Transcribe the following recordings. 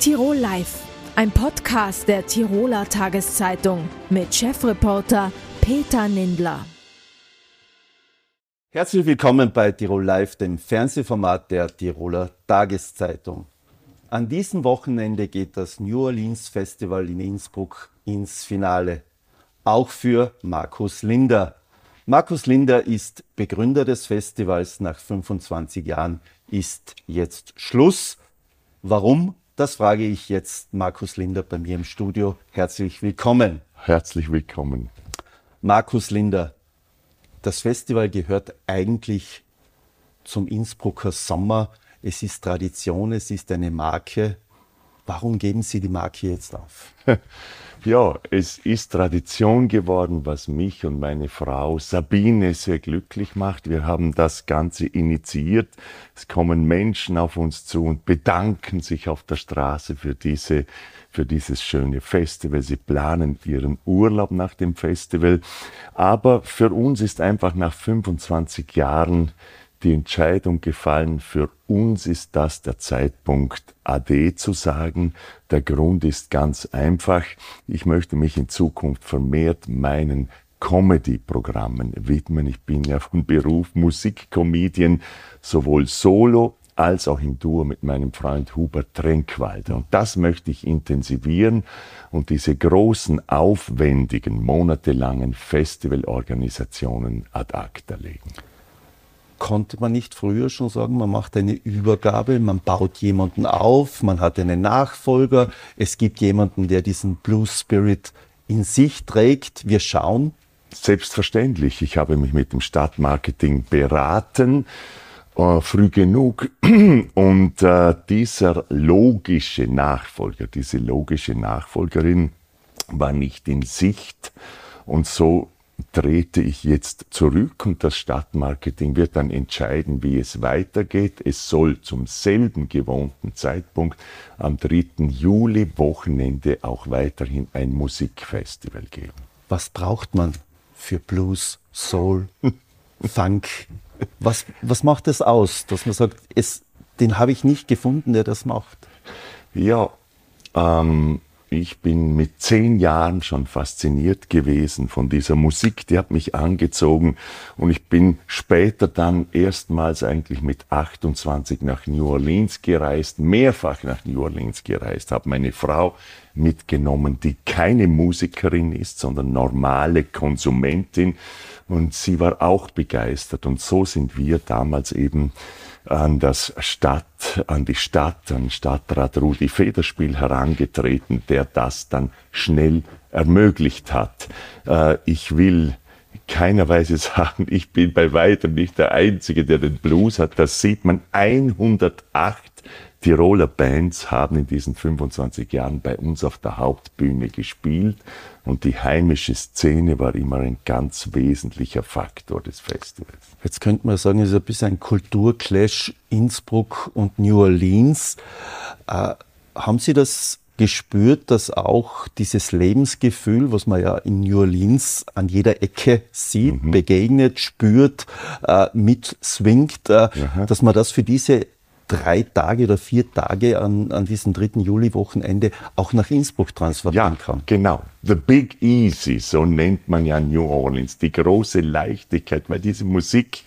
Tirol Live, ein Podcast der Tiroler Tageszeitung mit Chefreporter Peter Nindler. Herzlich willkommen bei Tirol Live, dem Fernsehformat der Tiroler Tageszeitung. An diesem Wochenende geht das New Orleans Festival in Innsbruck ins Finale. Auch für Markus Linder. Markus Linder ist Begründer des Festivals. Nach 25 Jahren ist jetzt Schluss. Warum? Das frage ich jetzt Markus Linder bei mir im Studio. Herzlich willkommen. Herzlich willkommen. Markus Linder, das Festival gehört eigentlich zum Innsbrucker Sommer. Es ist Tradition, es ist eine Marke. Warum geben Sie die Marke jetzt auf? Ja, es ist Tradition geworden, was mich und meine Frau Sabine sehr glücklich macht. Wir haben das Ganze initiiert. Es kommen Menschen auf uns zu und bedanken sich auf der Straße für diese für dieses schöne Festival. Sie planen ihren Urlaub nach dem Festival. Aber für uns ist einfach nach 25 Jahren die Entscheidung gefallen, für uns ist das der Zeitpunkt, AD zu sagen. Der Grund ist ganz einfach. Ich möchte mich in Zukunft vermehrt meinen Comedy-Programmen widmen. Ich bin ja von Beruf Musikcomedian, sowohl solo als auch im Duo mit meinem Freund Hubert Trenkwalder. Und das möchte ich intensivieren und diese großen, aufwendigen, monatelangen Festivalorganisationen ad acta legen konnte man nicht früher schon sagen, man macht eine Übergabe, man baut jemanden auf, man hat einen Nachfolger, es gibt jemanden, der diesen Blue Spirit in sich trägt. Wir schauen. Selbstverständlich. Ich habe mich mit dem Stadtmarketing beraten, äh, früh genug. Und äh, dieser logische Nachfolger, diese logische Nachfolgerin war nicht in Sicht. Und so trete ich jetzt zurück und das Stadtmarketing wird dann entscheiden, wie es weitergeht. Es soll zum selben gewohnten Zeitpunkt am 3. Juli Wochenende auch weiterhin ein Musikfestival geben. Was braucht man für Blues, Soul, Funk? Was, was macht es aus, dass man sagt, es, den habe ich nicht gefunden, der das macht? Ja, ähm, ich bin mit zehn Jahren schon fasziniert gewesen von dieser Musik, die hat mich angezogen. Und ich bin später dann erstmals eigentlich mit 28 nach New Orleans gereist, mehrfach nach New Orleans gereist, habe meine Frau mitgenommen, die keine Musikerin ist, sondern normale Konsumentin. Und sie war auch begeistert. Und so sind wir damals eben an das Stadt, an die Stadt, an Stadtrat Rudi Federspiel herangetreten, der das dann schnell ermöglicht hat. Äh, ich will keiner Weise sagen, ich bin bei weitem nicht der Einzige, der den Blues hat. Das sieht man 108 Tiroler Bands haben in diesen 25 Jahren bei uns auf der Hauptbühne gespielt und die heimische Szene war immer ein ganz wesentlicher Faktor des Festivals. Jetzt könnte man sagen, es ist ein bisschen ein Kulturclash Innsbruck und New Orleans. Äh, haben Sie das gespürt, dass auch dieses Lebensgefühl, was man ja in New Orleans an jeder Ecke sieht, mhm. begegnet, spürt, äh, mit swingt, äh, dass man das für diese drei Tage oder vier Tage an, an diesem 3. Juli-Wochenende auch nach Innsbruck transferieren ja, kann. Genau. The Big Easy, so nennt man ja New Orleans, die große Leichtigkeit, weil diese Musik,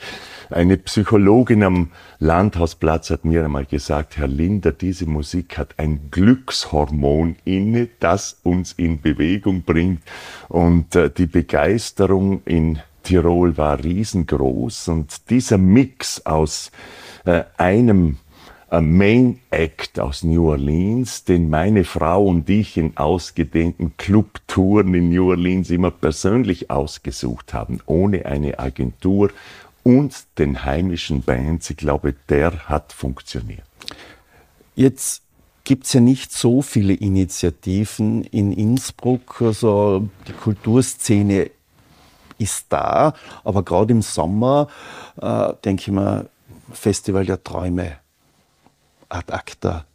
eine Psychologin am Landhausplatz hat mir einmal gesagt, Herr Linder, diese Musik hat ein Glückshormon inne, das uns in Bewegung bringt. Und äh, die Begeisterung in Tirol war riesengroß und dieser Mix aus äh, einem Main Act aus New Orleans, den meine Frau und ich in ausgedehnten Clubtouren in New Orleans immer persönlich ausgesucht haben, ohne eine Agentur und den heimischen Bands. Ich glaube, der hat funktioniert. Jetzt gibt es ja nicht so viele Initiativen in Innsbruck. Also die Kulturszene ist da, aber gerade im Sommer äh, denke ich mal, Festival der Träume ad acta,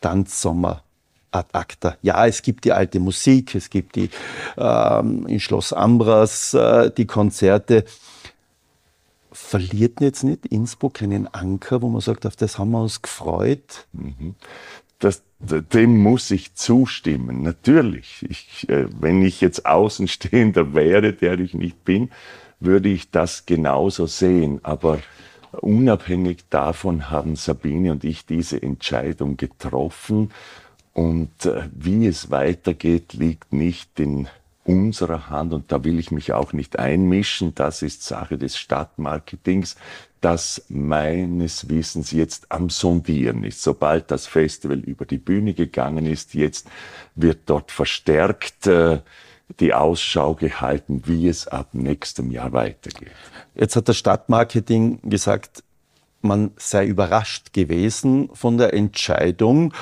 Tanzsommer ad acta. Ja, es gibt die alte Musik, es gibt die ähm, in Schloss Ambras äh, die Konzerte. Verliert jetzt nicht Innsbruck einen Anker, wo man sagt, auf das haben wir uns gefreut? Mhm. das, dem muss ich zustimmen. Natürlich. Ich, äh, wenn ich jetzt Außenstehender wäre, der ich nicht bin, würde ich das genauso sehen. Aber unabhängig davon haben Sabine und ich diese Entscheidung getroffen. Und äh, wie es weitergeht, liegt nicht in unserer Hand und da will ich mich auch nicht einmischen. Das ist Sache des Stadtmarketings, das meines Wissens jetzt am Sondieren ist. Sobald das Festival über die Bühne gegangen ist, jetzt wird dort verstärkt äh, die Ausschau gehalten, wie es ab nächstem Jahr weitergeht. Jetzt hat das Stadtmarketing gesagt, man sei überrascht gewesen von der Entscheidung.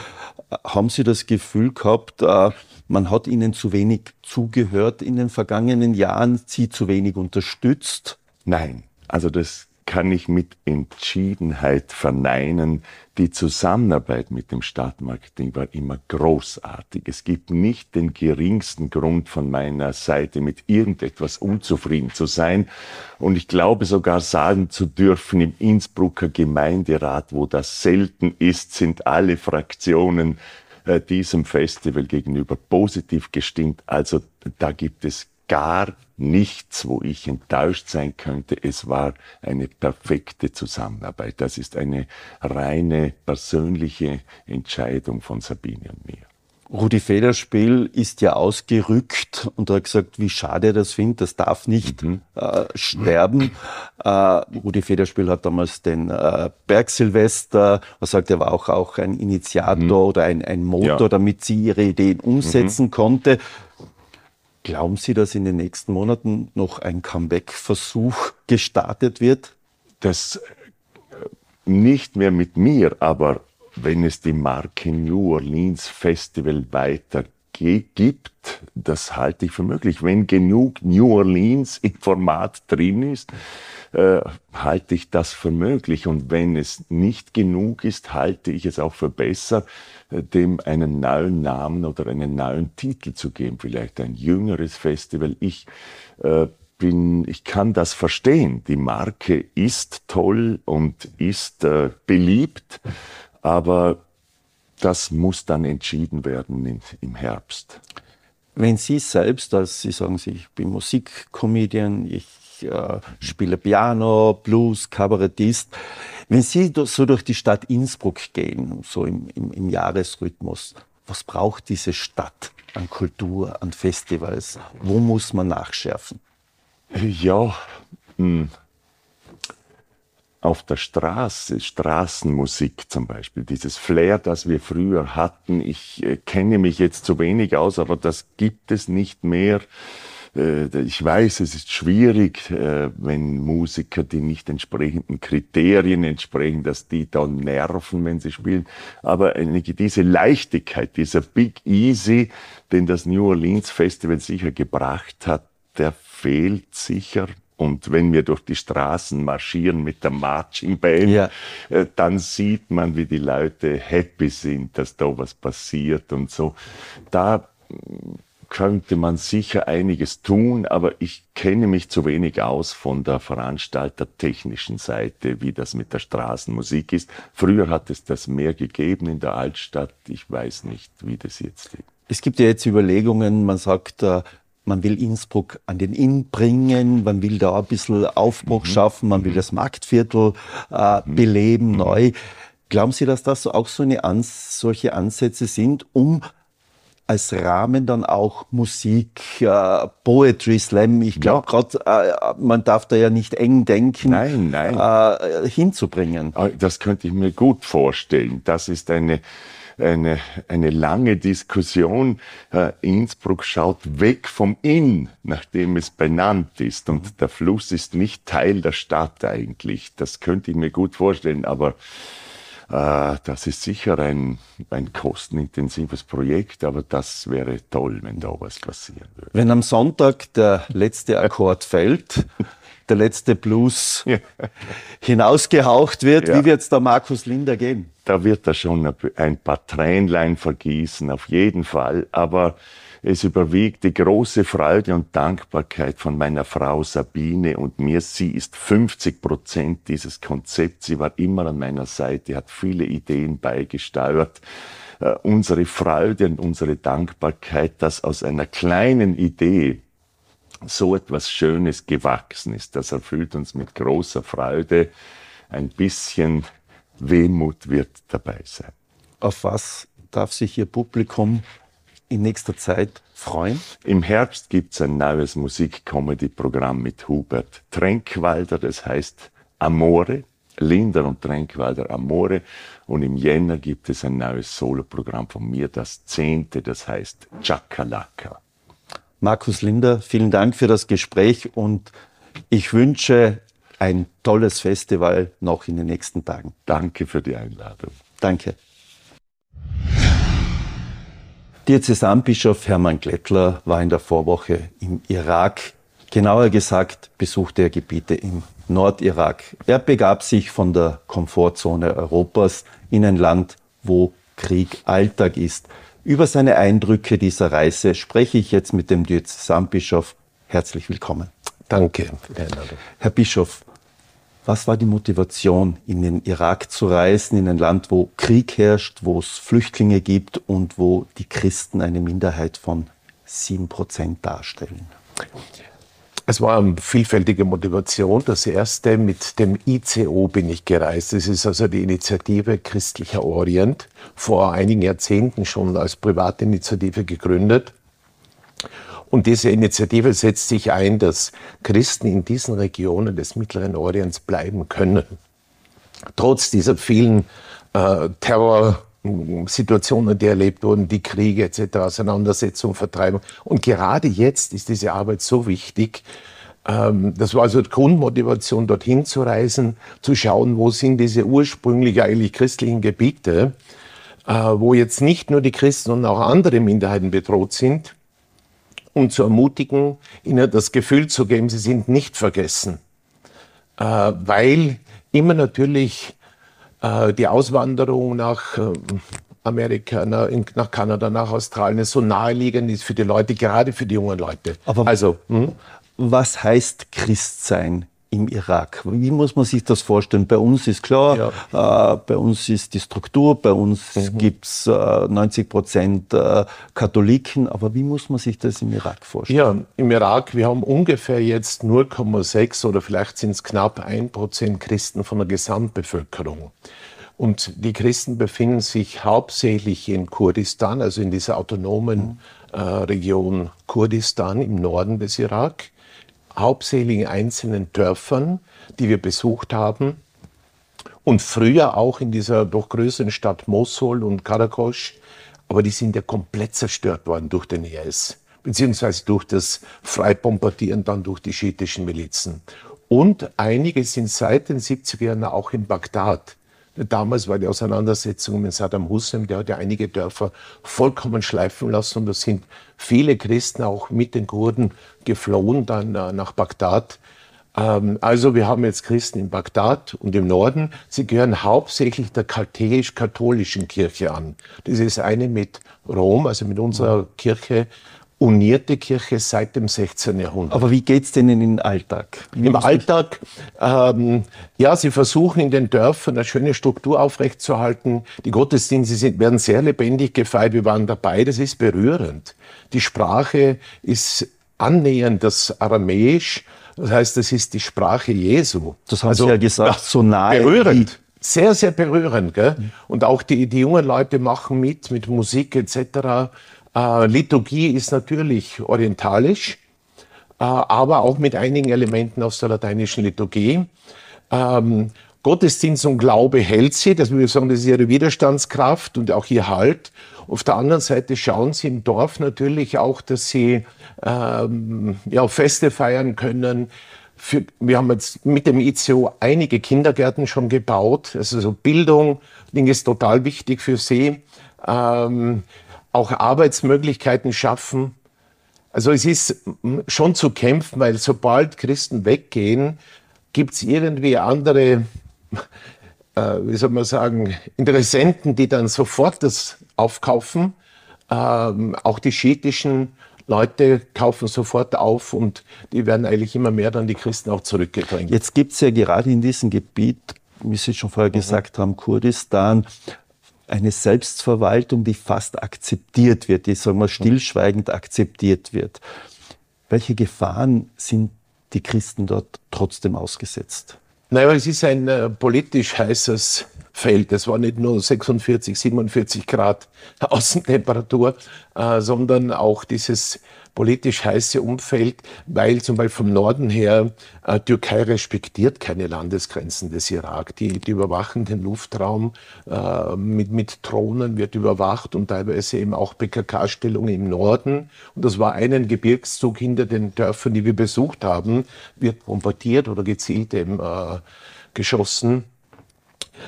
Haben Sie das Gefühl gehabt, äh, man hat ihnen zu wenig zugehört in den vergangenen Jahren, sie zu wenig unterstützt? Nein, also das kann ich mit Entschiedenheit verneinen. Die Zusammenarbeit mit dem Stadtmarketing war immer großartig. Es gibt nicht den geringsten Grund von meiner Seite, mit irgendetwas unzufrieden zu sein. Und ich glaube sogar sagen zu dürfen, im Innsbrucker Gemeinderat, wo das selten ist, sind alle Fraktionen äh, diesem Festival gegenüber positiv gestimmt. Also da gibt es gar nichts, wo ich enttäuscht sein könnte. Es war eine perfekte Zusammenarbeit. Das ist eine reine persönliche Entscheidung von Sabine und mir. Rudi Federspiel ist ja ausgerückt und hat gesagt, wie schade er das findet, das darf nicht mhm. äh, sterben. Äh, Rudi Federspiel hat damals den äh, Bergsilvester, er sagt, er war auch, auch ein Initiator mhm. oder ein, ein Motor, ja. damit sie ihre Ideen umsetzen mhm. konnte. Glauben Sie, dass in den nächsten Monaten noch ein Comeback-Versuch gestartet wird? Das äh, nicht mehr mit mir, aber wenn es die Marke New Orleans Festival weiter gibt, das halte ich für möglich. Wenn genug New Orleans im Format drin ist, äh, halte ich das für möglich. Und wenn es nicht genug ist, halte ich es auch für besser, äh, dem einen neuen Namen oder einen neuen Titel zu geben. Vielleicht ein jüngeres Festival. Ich äh, bin, ich kann das verstehen. Die Marke ist toll und ist äh, beliebt. Aber das muss dann entschieden werden in, im Herbst. Wenn Sie selbst, als Sie sagen, ich bin Musikcomedian, ich äh, spiele Piano, Blues, Kabarettist, wenn Sie so durch die Stadt Innsbruck gehen, so im, im, im Jahresrhythmus, was braucht diese Stadt an Kultur, an Festivals? Wo muss man nachschärfen? Ja, mh, hm, auf der Straße, Straßenmusik zum Beispiel, dieses Flair, das wir früher hatten. Ich äh, kenne mich jetzt zu wenig aus, aber das gibt es nicht mehr. Äh, ich weiß, es ist schwierig, äh, wenn Musiker, die nicht entsprechenden Kriterien entsprechen, dass die dann nerven, wenn sie spielen. Aber diese Leichtigkeit, dieser Big Easy, den das New Orleans Festival sicher gebracht hat, der fehlt sicher und wenn wir durch die Straßen marschieren mit der Marching Band, ja. Äh, dann sieht man, wie die Leute happy sind, dass da was passiert und so. Da könnte man sicher einiges tun, aber ich kenne mich zu wenig aus von der veranstaltertechnischen Seite, wie das mit der Straßenmusik ist. Früher hat es das mehr gegeben in der Altstadt. Ich weiß nicht, wie das jetzt ist. Es gibt ja jetzt Überlegungen, man sagt, äh, man will Innsbruck an den Inn bringen, man will da ein bisschen Aufbruch mhm. schaffen, man will mhm. das Marktviertel äh, mhm. beleben, mhm. neu. Glauben Sie, dass das auch so eine Ans solche Ansätze sind, um als Rahmen dann auch Musik, äh, Poetry Slam, ich glaube ja. gerade, äh, man darf da ja nicht eng denken, nein, nein. Äh, hinzubringen. Ah, das könnte ich mir gut vorstellen. Das ist eine eine, eine lange Diskussion. Äh, Innsbruck schaut weg vom Inn, nachdem es benannt ist. Und der Fluss ist nicht Teil der Stadt eigentlich. Das könnte ich mir gut vorstellen, aber das ist sicher ein, ein kostenintensives Projekt, aber das wäre toll, wenn da was passieren würde. Wenn am Sonntag der letzte Akkord fällt, der letzte Blues hinausgehaucht wird, ja. wie wird es da Markus Linder gehen? Da wird er schon ein paar Tränlein vergießen, auf jeden Fall. Aber es überwiegt die große Freude und Dankbarkeit von meiner Frau Sabine und mir. Sie ist 50 Prozent dieses Konzepts. Sie war immer an meiner Seite, hat viele Ideen beigesteuert. äh, unsere Freude und unsere Dankbarkeit, dass aus einer kleinen Idee so etwas Schönes gewachsen ist. Das erfüllt uns mit großer Freude. Ein bisschen Wehmut wird dabei sein. Auf was darf sich Ihr Publikum in nächster Zeit freuen? Im Herbst gibt es ein neues Musik-Comedy-Programm mit Hubert Tränkwalder, das heißt Amore. Linder und Tränkwalder Amore. Und im Jänner gibt es ein neues Soloprogramm von mir, das zehnte, das heißt Chakalaka. Markus Linder, vielen Dank für das Gespräch und ich wünsche ein tolles Festival noch in den nächsten Tagen. Danke für die Einladung. Danke. Diözesanbischof Hermann Glättler war in der Vorwoche im Irak. Genauer gesagt besuchte er Gebiete im Nordirak. Er begab sich von der Komfortzone Europas in ein Land, wo Krieg Alltag ist. Über seine Eindrücke dieser Reise spreche ich jetzt mit dem Diözesanbischof. Herzlich willkommen. Danke. Herr Bischof, was war die Motivation, in den Irak zu reisen, in ein Land, wo Krieg herrscht, wo es Flüchtlinge gibt und wo die Christen eine Minderheit von sieben Prozent darstellen? Es war eine vielfältige Motivation. Das erste, mit dem ICO bin ich gereist. Das ist also die Initiative Christlicher Orient, vor einigen Jahrzehnten schon als Privatinitiative gegründet. Und diese Initiative setzt sich ein, dass Christen in diesen Regionen des Mittleren Orients bleiben können. Trotz dieser vielen äh, Terrorsituationen, die erlebt wurden, die Kriege etc., Auseinandersetzungen, Vertreibung. Und gerade jetzt ist diese Arbeit so wichtig. Ähm, das war also die Grundmotivation, dorthin zu reisen, zu schauen, wo sind diese ursprünglich eigentlich christlichen Gebiete, äh, wo jetzt nicht nur die Christen, sondern auch andere Minderheiten bedroht sind um zu ermutigen, ihnen das Gefühl zu geben, sie sind nicht vergessen. Äh, weil immer natürlich äh, die Auswanderung nach äh, Amerika, na, in, nach Kanada, nach Australien so naheliegend ist für die Leute, gerade für die jungen Leute. Aber also, hm? was heißt Christsein im Irak. Wie muss man sich das vorstellen? Bei uns ist klar, ja. äh, bei uns ist die Struktur, bei uns mhm. gibt es äh, 90 Prozent äh, Katholiken, aber wie muss man sich das im Irak vorstellen? Ja, im Irak, wir haben ungefähr jetzt 0,6 oder vielleicht sind es knapp 1 Prozent Christen von der Gesamtbevölkerung. Und die Christen befinden sich hauptsächlich in Kurdistan, also in dieser autonomen mhm. äh, Region Kurdistan im Norden des Irak hauptsächlich in einzelnen Dörfern, die wir besucht haben. Und früher auch in dieser doch größeren Stadt Mosul und Karakosch. Aber die sind ja komplett zerstört worden durch den IS, beziehungsweise durch das Freibombardieren dann durch die schiitischen Milizen. Und einige sind seit den 70er Jahren auch in Bagdad. Damals war die Auseinandersetzung mit Saddam Hussein, der hat ja einige Dörfer vollkommen schleifen lassen und da sind viele Christen auch mit den Kurden geflohen dann äh, nach Bagdad. Ähm, also wir haben jetzt Christen in Bagdad und im Norden. Sie gehören hauptsächlich der kaltäisch-katholischen Kirche an. Das ist eine mit Rom, also mit unserer Kirche unierte Kirche seit dem 16. Jahrhundert. Aber wie geht es denen im Alltag? Wie Im Alltag, ähm, ja, sie versuchen in den Dörfern eine schöne Struktur aufrechtzuerhalten. Die Gottesdienste sind, werden sehr lebendig gefeiert. Wir waren dabei, das ist berührend. Die Sprache ist annähernd das Aramäisch. Das heißt, das ist die Sprache Jesu. Das haben also, Sie ja gesagt, so nahe. Berührend. Sehr, sehr berührend. Gell? Und auch die, die jungen Leute machen mit, mit Musik etc. Äh, Liturgie ist natürlich orientalisch, äh, aber auch mit einigen Elementen aus der lateinischen Liturgie. Ähm, Gottesdienst und Glaube hält sie, das würde ich sagen, das ist ihre Widerstandskraft und auch ihr Halt. Auf der anderen Seite schauen sie im Dorf natürlich auch, dass sie ähm, ja, Feste feiern können. Für, wir haben jetzt mit dem ICO einige Kindergärten schon gebaut. Also so Bildung, Ding ist total wichtig für sie. Ähm, auch Arbeitsmöglichkeiten schaffen. Also es ist schon zu kämpfen, weil sobald Christen weggehen, gibt es irgendwie andere, äh, wie soll man sagen, Interessenten, die dann sofort das aufkaufen. Ähm, auch die schiitischen Leute kaufen sofort auf und die werden eigentlich immer mehr dann die Christen auch zurückgedrängt. Jetzt gibt es ja gerade in diesem Gebiet, wie Sie schon vorher mhm. gesagt haben, Kurdistan, eine Selbstverwaltung, die fast akzeptiert wird, die, sagen wir, stillschweigend akzeptiert wird. Welche Gefahren sind die Christen dort trotzdem ausgesetzt? Naja, es ist ein äh, politisch heißes Feld. Es war nicht nur 46, 47 Grad Außentemperatur, äh, sondern auch dieses politisch heiße Umfeld, weil zum Beispiel vom Norden her äh, Türkei respektiert keine Landesgrenzen des Irak. Die, die überwachen den Luftraum äh, mit, mit Drohnen, wird überwacht und teilweise eben auch PKK-Stellungen im Norden. Und das war einen Gebirgszug hinter den Dörfern, die wir besucht haben, wird bombardiert oder gezielt eben äh, geschossen.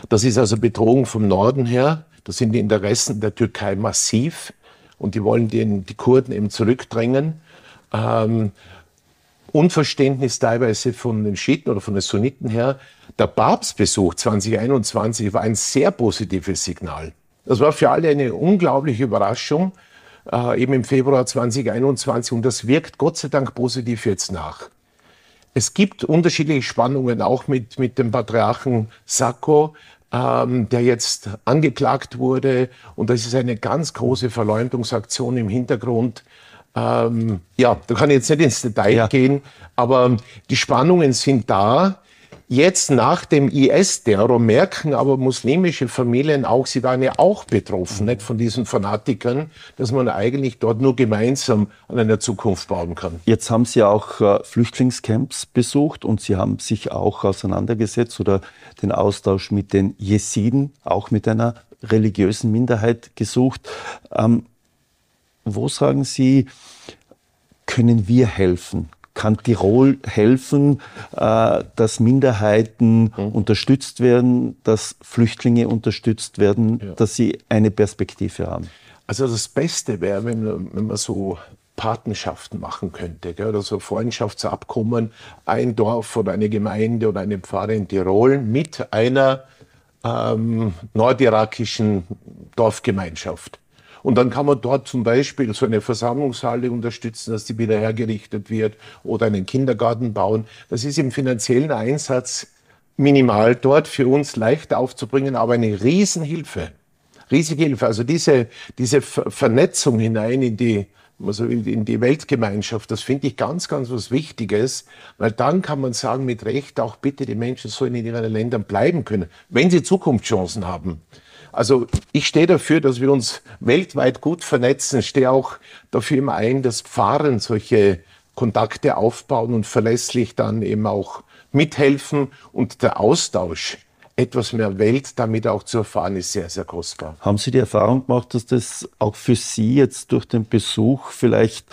Das ist also Bedrohung vom Norden her. Das sind die Interessen der Türkei massiv und die wollen den, die Kurden eben zurückdrängen. Ähm, Unverständnis teilweise von den Schiiten oder von den Sunniten her. Der Papstbesuch 2021 war ein sehr positives Signal. Das war für alle eine unglaubliche Überraschung, äh, eben im Februar 2021 und das wirkt Gott sei Dank positiv jetzt nach. Es gibt unterschiedliche Spannungen auch mit, mit dem Patriarchen Sacco, ähm, der jetzt angeklagt wurde. Und das ist eine ganz große Verleumdungsaktion im Hintergrund. Ähm, ja, da kann ich jetzt nicht ins Detail ja. gehen, aber die Spannungen sind da. Jetzt nach dem IS-Terror merken aber muslimische Familien auch, sie waren ja auch betroffen, nicht von diesen Fanatikern, dass man eigentlich dort nur gemeinsam an einer Zukunft bauen kann. Jetzt haben Sie auch äh, Flüchtlingscamps besucht und Sie haben sich auch auseinandergesetzt oder den Austausch mit den Jesiden, auch mit einer religiösen Minderheit gesucht. Ähm, wo sagen Sie, können wir helfen? Kann Tirol helfen, äh, dass Minderheiten mhm. unterstützt werden, dass Flüchtlinge unterstützt werden, ja. dass sie eine Perspektive haben? Also das Beste wäre, wenn, wenn man so Patenschaften machen könnte, gell, oder so Freundschaftsabkommen, ein Dorf oder eine Gemeinde oder eine Pfarre in Tirol mit einer ähm, nordirakischen Dorfgemeinschaft. Und dann kann man dort zum Beispiel so eine Versammlungshalle unterstützen, dass die wieder hergerichtet wird oder einen Kindergarten bauen. Das ist im finanziellen Einsatz minimal dort für uns leicht aufzubringen, aber eine Riesenhilfe. Riesige Hilfe. Also diese, diese Vernetzung hinein in die, also in die Weltgemeinschaft, das finde ich ganz, ganz was Wichtiges, weil dann kann man sagen, mit Recht auch bitte, die Menschen sollen in ihren Ländern bleiben können, wenn sie Zukunftschancen haben. Also ich stehe dafür, dass wir uns weltweit gut vernetzen. Ich stehe auch dafür immer ein, dass Pfarren solche Kontakte aufbauen und verlässlich dann eben auch mithelfen und der Austausch etwas mehr Welt damit auch zu erfahren, ist sehr, sehr kostbar. Haben Sie die Erfahrung gemacht, dass das auch für Sie jetzt durch den Besuch vielleicht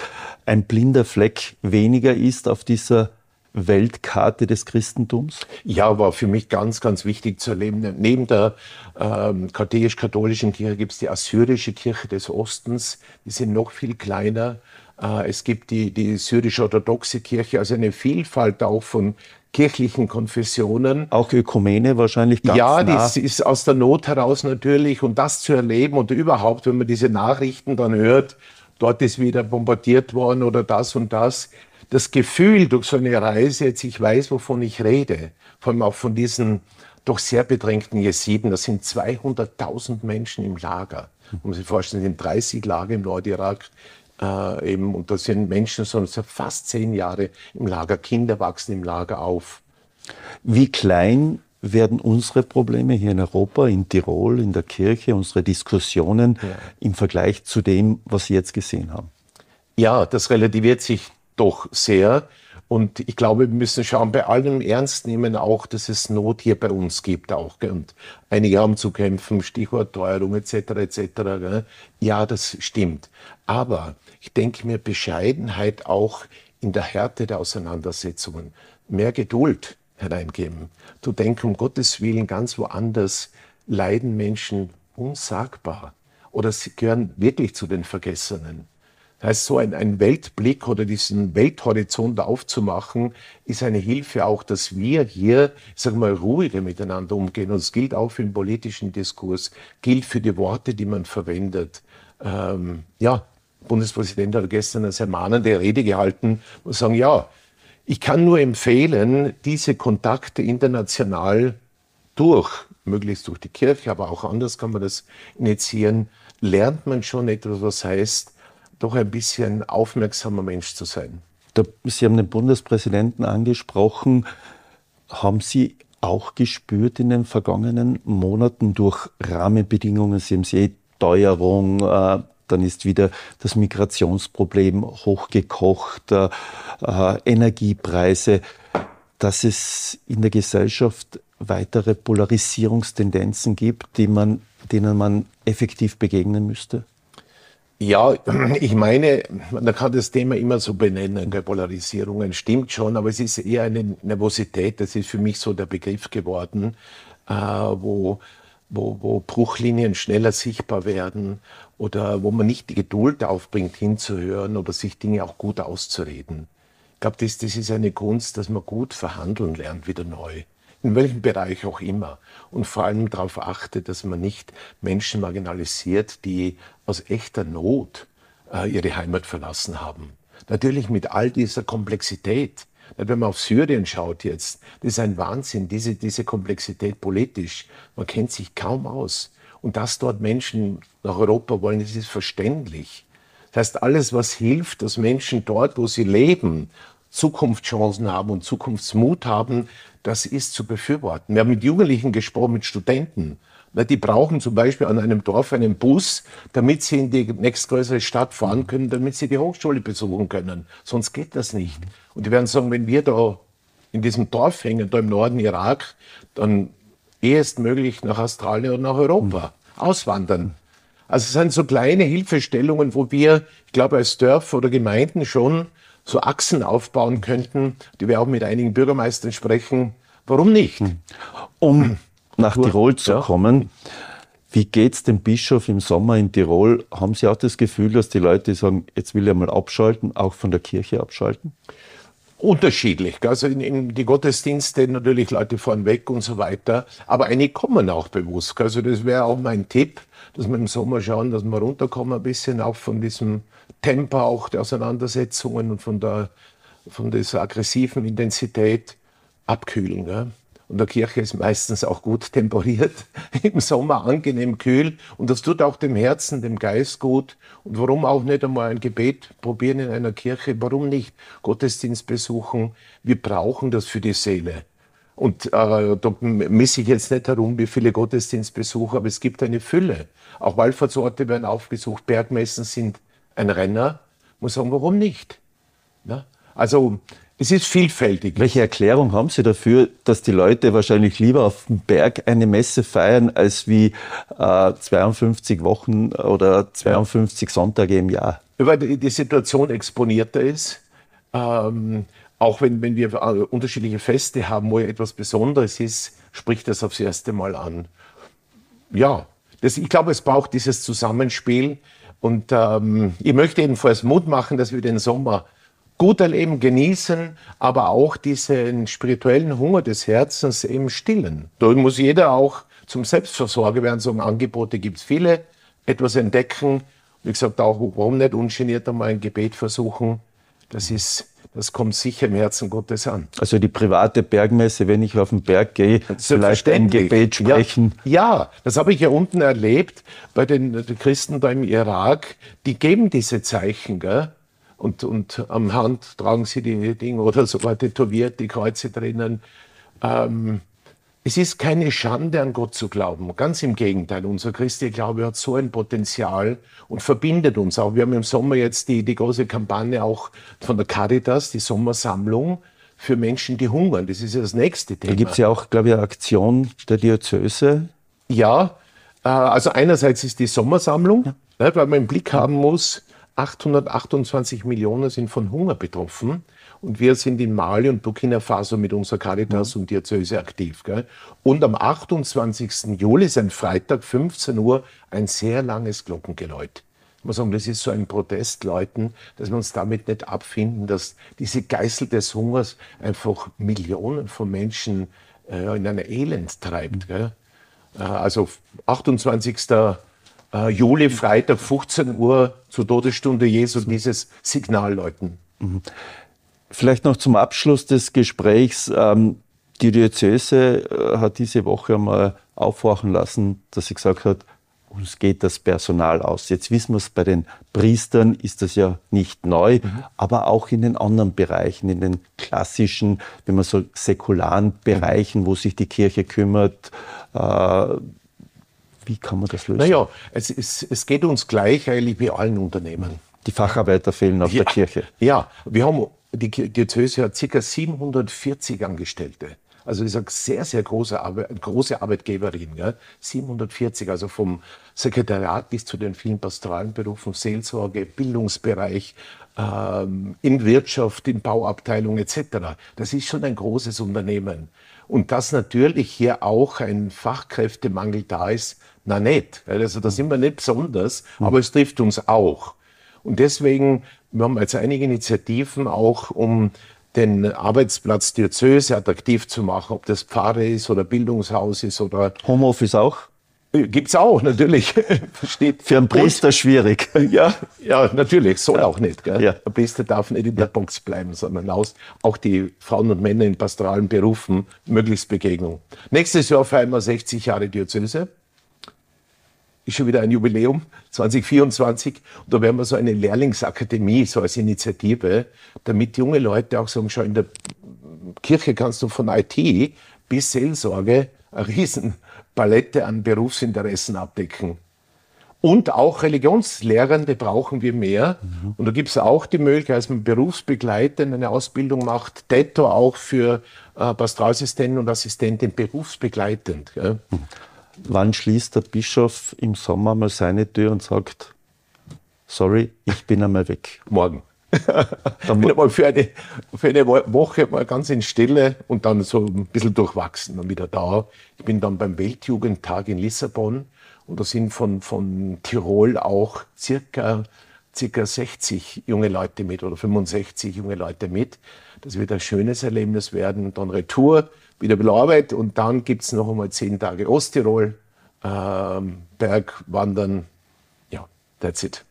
ein blinder Fleck weniger ist auf dieser Weltkarte des Christentums? Ja, war für mich ganz, ganz wichtig zu erleben. Neben der ähm, katholisch-katholischen Kirche gibt es die assyrische Kirche des Ostens. Die sind noch viel kleiner. Äh, es gibt die, die syrisch-orthodoxe Kirche, also eine Vielfalt auch von kirchlichen Konfessionen. Auch Ökumene wahrscheinlich ganz Ja, nah. das ist aus der Not heraus natürlich. Und das zu erleben und überhaupt, wenn man diese Nachrichten dann hört, dort ist wieder bombardiert worden oder das und das, das Gefühl durch so eine Reise, jetzt ich weiß, wovon ich rede, vor allem auch von diesen doch sehr bedrängten Jesiden, das sind 200.000 Menschen im Lager. Man muss sich vorstellen, sind 30 Lager im Nordirak, äh, eben, und das sind Menschen, so fast zehn Jahre im Lager, Kinder wachsen im Lager auf. Wie klein werden unsere Probleme hier in Europa, in Tirol, in der Kirche, unsere Diskussionen ja. im Vergleich zu dem, was Sie jetzt gesehen haben? Ja, das relativiert sich doch sehr. Und ich glaube, wir müssen schauen, bei allem ernst nehmen auch, dass es Not hier bei uns gibt auch. Und einige haben zu kämpfen, Stichwort Teuerung etc. etc. Ja, das stimmt. Aber ich denke mir Bescheidenheit auch in der Härte der Auseinandersetzungen, mehr Geduld hereingeben. Zu denken, um Gottes Willen, ganz woanders leiden Menschen unsagbar oder sie gehören wirklich zu den Vergessenen. Das heißt, so ein, ein Weltblick oder diesen Welthorizont aufzumachen, ist eine Hilfe auch, dass wir hier, ich sage mal, ruhiger miteinander umgehen. Und es gilt auch für den politischen Diskurs, gilt für die Worte, die man verwendet. Ähm, ja, Bundespräsident hat gestern eine sehr mahnende Rede gehalten und sagen, ja, ich kann nur empfehlen, diese Kontakte international durch, möglichst durch die Kirche, aber auch anders kann man das initiieren, lernt man schon etwas, was heißt, doch ein bisschen aufmerksamer Mensch zu sein. Sie haben den Bundespräsidenten angesprochen. Haben Sie auch gespürt in den vergangenen Monaten durch Rahmenbedingungen? Sie haben sie Teuerung, äh, dann ist wieder das Migrationsproblem hochgekocht, äh, äh, Energiepreise, dass es in der Gesellschaft weitere Polarisierungstendenzen gibt, man, denen man effektiv begegnen müsste? Ja, ich meine, man kann das Thema immer so benennen, Polarisierungen, stimmt schon, aber es ist eher eine Nervosität, das ist für mich so der Begriff geworden, äh, wo, wo, wo Bruchlinien schneller sichtbar werden oder wo man nicht die Geduld aufbringt, hinzuhören oder sich Dinge auch gut auszureden. Ich glaube, das, das ist eine Kunst, dass man gut verhandeln lernt, wieder neu in welchem Bereich auch immer. Und vor allem darauf achtet, dass man nicht Menschen marginalisiert, die aus echter Not äh, ihre Heimat verlassen haben. Natürlich mit all dieser Komplexität. Wenn man auf Syrien schaut jetzt, das ist ein Wahnsinn, diese, diese Komplexität politisch. Man kennt sich kaum aus. Und dass dort Menschen nach Europa wollen, das ist verständlich. Das heißt, alles, was hilft, dass Menschen dort, wo sie leben, Zukunftschancen haben und Zukunftsmut haben, das ist zu befürworten. Wir haben mit Jugendlichen gesprochen, mit Studenten. Die brauchen zum Beispiel an einem Dorf einen Bus, damit sie in die nächstgrößere Stadt fahren können, damit sie die Hochschule besuchen können. Sonst geht das nicht. Und die werden sagen, wenn wir da in diesem Dorf hängen, da im Norden Irak, dann ehestmöglich nach Australien und nach Europa auswandern. Also es sind so kleine Hilfestellungen, wo wir, ich glaube, als Dörfer oder Gemeinden schon so Achsen aufbauen könnten, die wir auch mit einigen Bürgermeistern sprechen. Warum nicht? Hm. Um nach Tirol zu ja. kommen, wie geht's dem Bischof im Sommer in Tirol? Haben Sie auch das Gefühl, dass die Leute sagen, jetzt will er mal abschalten, auch von der Kirche abschalten? Unterschiedlich. Also in, in, die Gottesdienste natürlich Leute fahren weg und so weiter. Aber einige kommen auch bewusst. Also das wäre auch mein Tipp, dass wir im Sommer schauen, dass wir runterkommen ein bisschen auch von diesem Tempo auch der Auseinandersetzungen und von der von dieser aggressiven Intensität abkühlen. Gell? Und der Kirche ist meistens auch gut temperiert, im Sommer angenehm kühl. Und das tut auch dem Herzen, dem Geist gut. Und warum auch nicht einmal ein Gebet probieren in einer Kirche? Warum nicht Gottesdienst besuchen? Wir brauchen das für die Seele. Und äh, da misse ich jetzt nicht herum, wie viele Gottesdienstbesucher, aber es gibt eine Fülle. Auch Wallfahrtsorte werden aufgesucht, Bergmessen sind ein Renner muss sagen, warum nicht? Ja? Also es ist vielfältig. Welche Erklärung haben Sie dafür, dass die Leute wahrscheinlich lieber auf dem Berg eine Messe feiern, als wie äh, 52 Wochen oder 52 ja. Sonntage im Jahr? Weil die Situation exponierter ist. Ähm, auch wenn, wenn wir äh, unterschiedliche Feste haben, wo etwas Besonderes ist, spricht das aufs erste Mal an. Ja, das, ich glaube, es braucht dieses Zusammenspiel. Und ähm, ich möchte jedenfalls Mut machen, dass wir den Sommer gut erleben, genießen, aber auch diesen spirituellen Hunger des Herzens eben stillen. Da muss jeder auch zum Selbstversorger werden. So Angebote gibt es viele, etwas entdecken. Wie gesagt, auch warum nicht ungeniert einmal ein Gebet versuchen. Das ist das kommt sicher im Herzen Gottes an. Also die private Bergmesse, wenn ich auf den Berg gehe, vielleicht ein Gebet sprechen. Ja, ja das habe ich ja unten erlebt bei den, Christen da im Irak. Die geben diese Zeichen, gell? Und, und am Hand tragen sie die Dinge oder sogar tätowiert, die Kreuze drinnen. Ähm, es ist keine Schande, an Gott zu glauben. Ganz im Gegenteil. Unser christlicher Glaube hat so ein Potenzial und verbindet uns auch. Wir haben im Sommer jetzt die, die große Kampagne auch von der Caritas, die Sommersammlung für Menschen, die hungern. Das ist ja das nächste Thema. Da gibt es ja auch, glaube ich, eine Aktion der Diözese. Ja, äh, also einerseits ist die Sommersammlung, ja. Weil man im Blick haben muss, 828 Millionen sind von Hunger betroffen. Und wir sind in Mali und Burkina Faso mit unserer Caritas mhm. und Diözese aktiv. Gell? Und am 28. Juli, ist ein Freitag, 15 Uhr, ein sehr langes Glockengeläut. Ich muss sagen, das ist so ein Protest, Leuten, dass wir uns damit nicht abfinden, dass diese Geißel des Hungers einfach Millionen von Menschen äh, in ein Elend treibt. Gell? Äh, also 28. Äh, Juli, Freitag, 15 Uhr zur Todesstunde Jesu, dieses Signal läuten. Mhm. Vielleicht noch zum Abschluss des Gesprächs. Ähm, Die Diözese äh, hat diese Woche einmal aufwachen lassen, dass sie gesagt hat, uns geht das Personal aus. Jetzt wissen wir es, bei den Priestern ist das ja nicht neu, mhm. aber auch in den anderen Bereichen, in den klassischen, wenn man so säkularen Bereichen, wo sich die Kirche kümmert. Äh, wie kann man das lösen? Naja, es, es, es geht uns gleich eigentlich wie allen Unternehmen. Die Facharbeiter fehlen auf ja, der Kirche. Ja, wir haben, die Diözese hat ca. 740 Angestellte. Also ist eine sehr, sehr große, Arbeit, große Arbeitgeberin. Gell? 740, also vom Sekretariat bis zu den vielen pastoralen Berufen, Seelsorge, Bildungsbereich, ähm, in Wirtschaft, in Bauabteilung etc. Das ist schon ein großes Unternehmen. Und dass natürlich hier auch ein Fachkräftemangel da ist, na nicht. Also da sind wir nicht besonders, aber es trifft uns auch. Und deswegen, wir haben jetzt einige Initiativen auch, um den Arbeitsplatz Diözese attraktiv zu machen, ob das Pfarre ist oder Bildungshaus ist oder. Homeoffice auch? Äh, gibt's auch, natürlich. Versteht. Für einen Priester Und, schwierig. Ja, ja, natürlich. Soll ja. auch nicht. Gell? Ja. Der Priester darf nicht in der Box bleiben, sondern aus, auch die Frauen und Männer in pastoralen Berufen möglichst Begegnung. Nächstes Jahr feiern wir 60 Jahre Diözese ist schon wieder ein Jubiläum, 2024. Und da werden wir so eine Lehrlingsakademie, so als Initiative, damit junge Leute auch sagen, schon in der Kirche kannst du von IT bis Seelsorge eine Riesenpalette an Berufsinteressen abdecken. Und auch Religionslehrende brauchen wir mehr. Mhm. Und da gibt es auch die Möglichkeit, dass man berufsbegleitend eine Ausbildung macht, detto auch für äh, Pastoralassistenten und Assistenten berufsbegleitend. Ja. Mhm wann schließt der Bischof im Sommer mal seine Tür und sagt, sorry, ich bin einmal weg? Morgen. dann bin einmal für eine, für eine Woche mal ganz in Stille und dann so ein bisschen durchwachsen und wieder da. Ich bin dann beim Weltjugendtag in Lissabon und da sind von, von Tirol auch circa, circa 60 junge Leute mit oder 65 junge Leute mit. Das wird ein schönes Erlebnis werden. Dann Retour wieder ein bisschen Arbeit und dann gibt es noch einmal zehn Tage Osttirol, ähm, Bergwandern. Ja, that's it.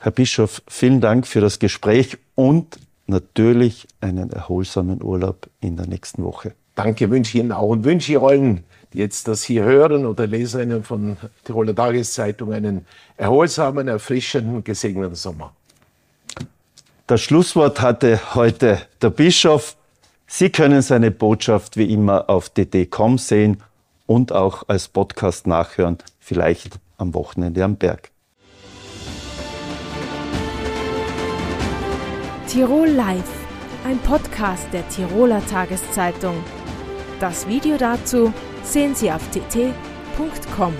Herr Bischof, vielen Dank für das Gespräch und natürlich einen erholsamen Urlaub in der nächsten Woche. Danke, wünsche ich Ihnen auch und wünsche ich allen, die jetzt das hier hören oder Leserinnen von Tiroler Tageszeitung, einen erholsamen, erfrischenden, gesegneten Sommer. Das Schlusswort hatte heute der Bischof. Sie können seine Botschaft wie immer auf dd.com sehen und auch als Podcast nachhören, vielleicht am Wochenende am Berg. Tirol Live, ein Podcast der Tiroler Tageszeitung. Das Video dazu sehen Sie auf tt.com.